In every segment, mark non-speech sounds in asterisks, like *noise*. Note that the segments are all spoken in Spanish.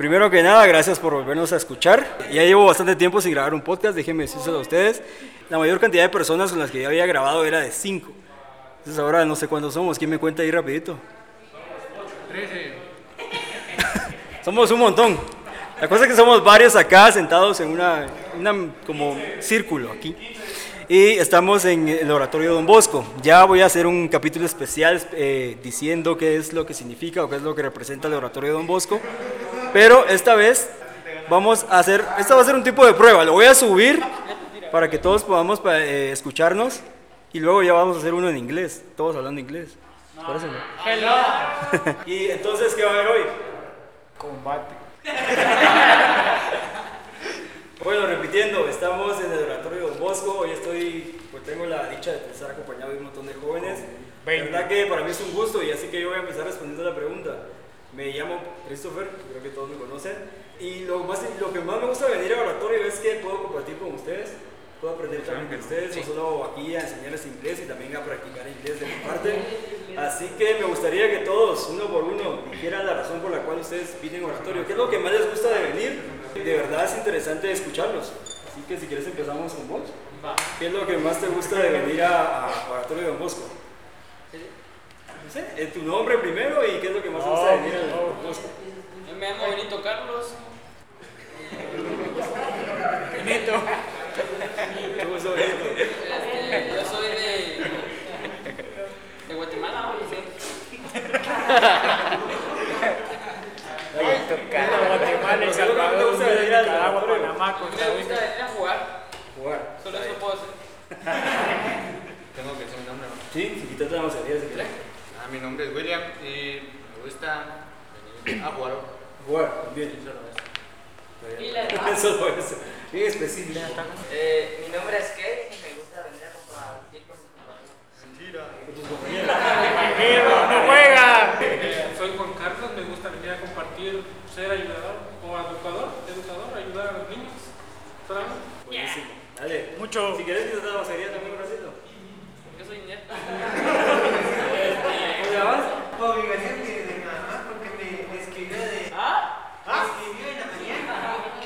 Primero que nada, gracias por volvernos a escuchar. Ya llevo bastante tiempo sin grabar un podcast, déjenme decírselo a ustedes. La mayor cantidad de personas con las que yo había grabado era de 5. Entonces ahora no sé cuántos somos. ¿Quién me cuenta ahí rapidito? 13. *laughs* somos un montón. La cosa es que somos varios acá sentados en una, una como círculo aquí y estamos en el Oratorio Don Bosco. Ya voy a hacer un capítulo especial eh, diciendo qué es lo que significa o qué es lo que representa el Oratorio Don Bosco, pero esta vez vamos a hacer, esta va a ser un tipo de prueba, lo voy a subir para que todos podamos eh, escucharnos y luego ya vamos a hacer uno en inglés, todos hablando inglés. Parece, Hello. *laughs* y entonces, ¿qué va a haber hoy? Combate. *laughs* Bueno, repitiendo, estamos en el oratorio Don Bosco. Hoy estoy, pues tengo la dicha de estar acompañado de un montón de jóvenes. La verdad que para mí es un gusto y así que yo voy a empezar respondiendo la pregunta. Me llamo Christopher, creo que todos me conocen. Y lo, más, lo que más me gusta de venir al oratorio es que puedo compartir con ustedes puedo aprender también de ustedes, no solo aquí a enseñarles inglés y también a practicar inglés de mi *laughs* parte. Así que me gustaría que todos, uno por uno, dijeran la razón por la cual ustedes vienen oratorio. ¿Qué es lo que más les gusta de venir? De verdad es interesante escucharlos. Así que si quieres empezamos con vos. ¿Qué es lo que más te gusta de venir a, oratorio de Don Bosco? Tu nombre primero y qué es lo que más te gusta de Bosco. Me llamo Benito Carlos. Benito. ¿Cómo sos, Benito? Este, yo soy de, de Guatemala, ¿no? Sí. Guatemala, El Salvador, Nicaragua, Panamá, Costa Me gusta venir a jugar. Jugar. Solo eso puedo hacer. *laughs* Tengo que decir mi nombre, ¿no? Sí, si quitas la mascarilla, si quieres. Mi nombre es William y me gusta venir a jugar. Jugar, bien. Y la *laughs* Solo eso. Bien específico. Eh, mi nombre es Kate y me gusta venir a compartir con mis compañeros. Mentira. Con tus compañeros. *laughs* no juega! Soy Juan Carlos, me gusta venir a compartir, ser ayudador o educador, educador, ayudar a los niños. Buenísimo. Dale. Mucho. Si quieres quitas la mascarilla también un ratito. Yo soy Inés. ¿Cómo te llamas? Por obligación de, de mi mamá, porque me, me escribió de. ¿Ah? Me escribió en la mañana.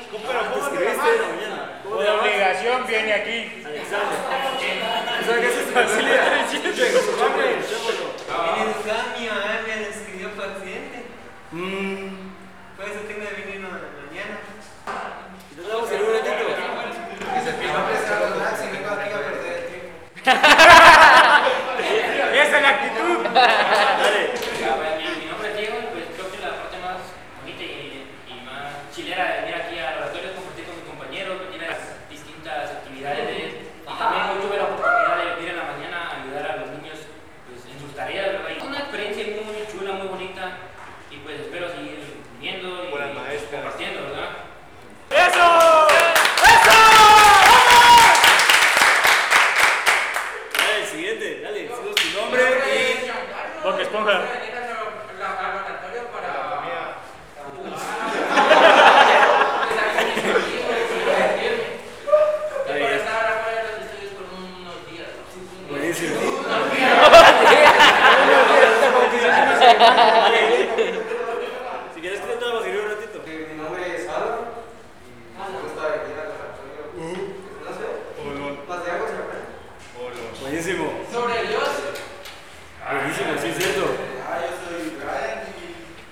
Pero ¿cómo te escribiste de la mañana? ¿Cómo Por te llamas? obligación viene aquí. Alexander. O sea, que es tu familia. Con su nombre, echémoslo. En educada mi mamá me escribió por accidente. Mmm. Por eso tengo que venir en la mañana. Entonces vamos a ir un ratito. Mi nombre es Carlos Max y vengo aquí a perder el tiempo. Esa es la actitud. Dale. Mi, mi nombre es Diego y pues creo que la parte más bonita y, y más chilera de venir aquí al laboratorio es compartir con mis compañeros, venir a las distintas actividades de él. Y también hoy tuve la oportunidad de venir en la mañana a ayudar a los niños pues, en sus tareas, ¿verdad? Y una experiencia muy chula, muy bonita y pues espero seguir viniendo y Buenas maestras. compartiendo, ¿verdad? ¡Eso! Dale, el siguiente. Dale, decimos tu nombre y. Bob Esponja. Ahí está. Si quieres que te a ir un ratito. Mi nombre es Álvaro y sé. Más de agua, ¿no? Buenísimo. Sobre Dios. Buenísimo, sí, es cierto. Ah, yo soy Brian y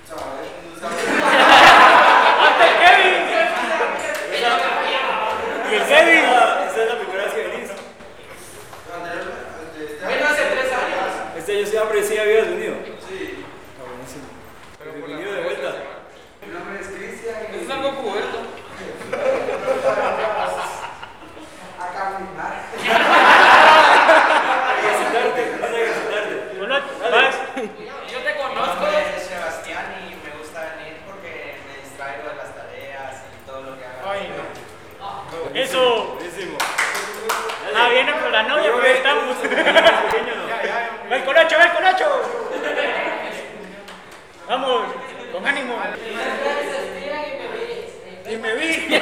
chavales, no saben. Y el Kevin. Esta esta es la primera vez que venís. Vino hace tres años. Este año siempre sí habías venido. Sí. Está buenísimo. Pero por la Bienvenido de vuelta. Mi nombre es Cristian Eso y es algo cubierto. a caminar. Ejercitarte, que ejercitarte. Yo te Mi conozco. nombre es Sebastián y me gusta venir porque me distraigo de las tareas y todo lo que. Ay, no. Eso. Buenísimo. Ah, viene por la novia, pero estamos. Pequeño, ¿no? ¡Va el colocho, va el colocho! Vamos, con ánimo. Y me vi. Y me vi.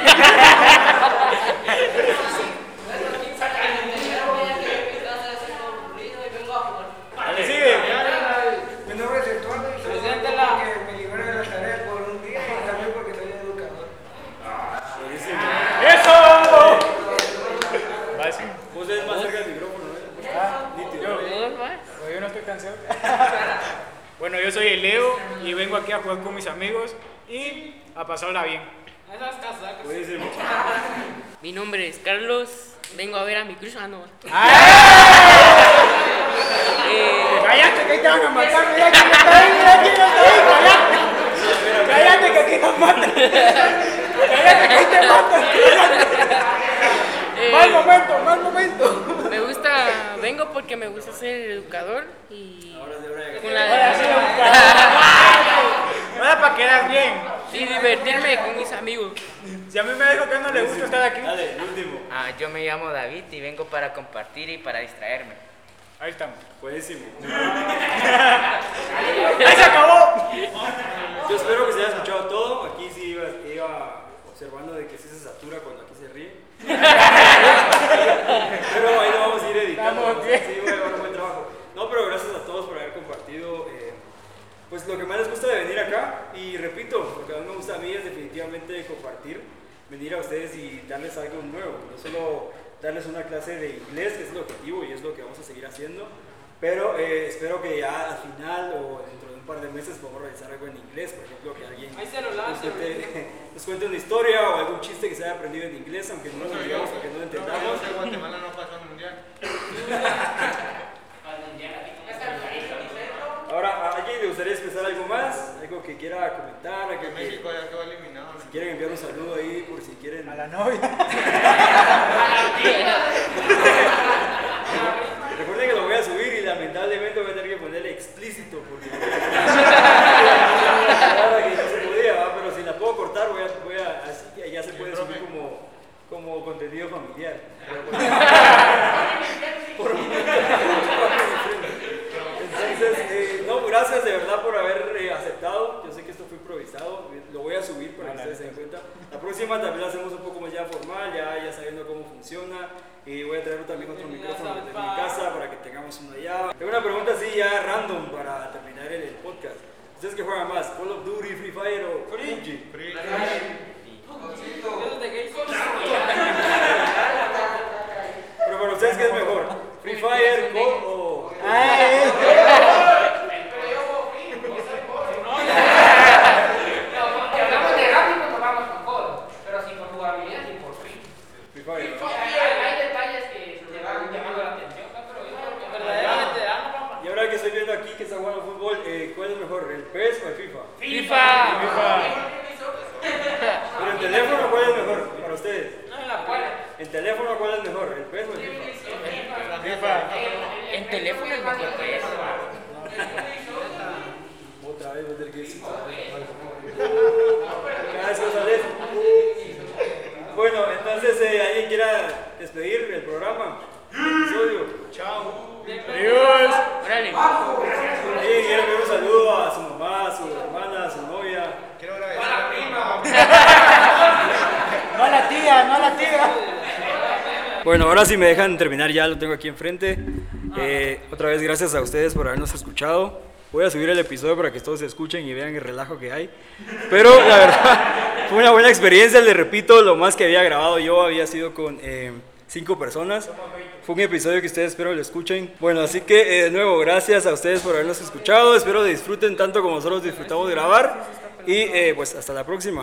Vos eres ah, más cerca del micrófono, ¿eh? Ah, yo, yo no estoy cansado. *laughs* las tareas por un día y porque estoy en jugar con mis amigos y a pasarla bien. Mi nombre es Carlos, vengo a ver a mi crush. Ah, no. Eh, Cállate que ahí te van a matar, mira quién está ahí, mira quién está ahí, cállate. Cállate que aquí nos matan. Cállate que ahí te matan. eh, Mal momento, mal momento. me gusta, vengo porque me gusta ser educador y con Ahora sí, *laughs* la, Ahora para quedar bien. y divertirme con mis amigos. Si a mí me dijo que no le gusta estar aquí. Dale, el último. Ah, yo me llamo David y vengo para compartir y para distraerme. Ahí estamos. Buenísimo. *laughs* ¡Ahí se acabó! Yo espero que se haya escuchado todo. Aquí sí iba, iba observando de que sí se satura cuando aquí se ríe. *laughs* pero ahí lo vamos a ir editando. Estamos o sea, bien. Sí, voy a llevar un buen trabajo. No, pero gracias a todos por haber compartido. eh, pues lo que más les gusta de venir acá. Y repito, lo que más me gusta a mí es definitivamente compartir, venir a ustedes y darles algo nuevo. No solo darles una clase de inglés, que es el objetivo y es lo que vamos a seguir haciendo. Pero eh, espero que ya al final o dentro de un par de meses podamos realizar algo en inglés. Por ejemplo, que alguien nos cuente, *laughs* nos cuente una historia o algún chiste que se haya aprendido en inglés, aunque no lo digamos, aunque no lo entendamos. Guatemala no pasó al mundial. Ahora, ¿a alguien le gustaría expresar algo más? ¿Algo que quiera comentar? ¿Algo Que que México ya quedó eliminado. si quieren enviar un saludo ahí por si quieren? A la novia. Recuerden que lo voy a subir y lamentablemente voy a tener que ponerle explícito porque *laughs* Ahora que no se podía, ¿va? pero si la puedo cortar voy a, voy a así que ya se puede subir como, como contenido familiar. Pero bueno. *laughs* Por un- Entonces, eh, no, gracias de verdad por haber eh, aceptado. Yo sé que esto fue improvisado, eh, lo voy a subir para que ustedes se den cuenta. La próxima también la hacemos un poco más ya formal, ya, ya sabiendo cómo funciona. Y voy a traer también otro micrófono en mi casa para que tengamos uno allá. レールをクリンジ teléfono cuál es mejor, el PES o el FIFA? En teléfono es mejor que eso. Otra vez voy a tener que decir. Cada vez que sale. Bueno, entonces, eh, ¿alguien quiera despedir el programa? El episodio. Adiós. Órale. ¿Alguien quiere enviar un saludo a su mamá, a su hermana, a su novia? Quiero agradecer a mi mamá. No a la tía, no a la tía. Bueno, ahora sí me dejan terminar, ya lo tengo aquí enfrente. Eh, otra vez, gracias a ustedes por habernos escuchado. Voy a subir el episodio para que todos se escuchen y vean el relajo que hay. Pero la verdad, *laughs* fue una buena experiencia. Les repito, lo más que había grabado yo había sido con eh, cinco personas. Fue un episodio que ustedes espero lo escuchen. Bueno, así que eh, de nuevo, gracias a ustedes por habernos escuchado. Espero disfruten tanto como nosotros disfrutamos de grabar. Y eh, pues hasta la próxima.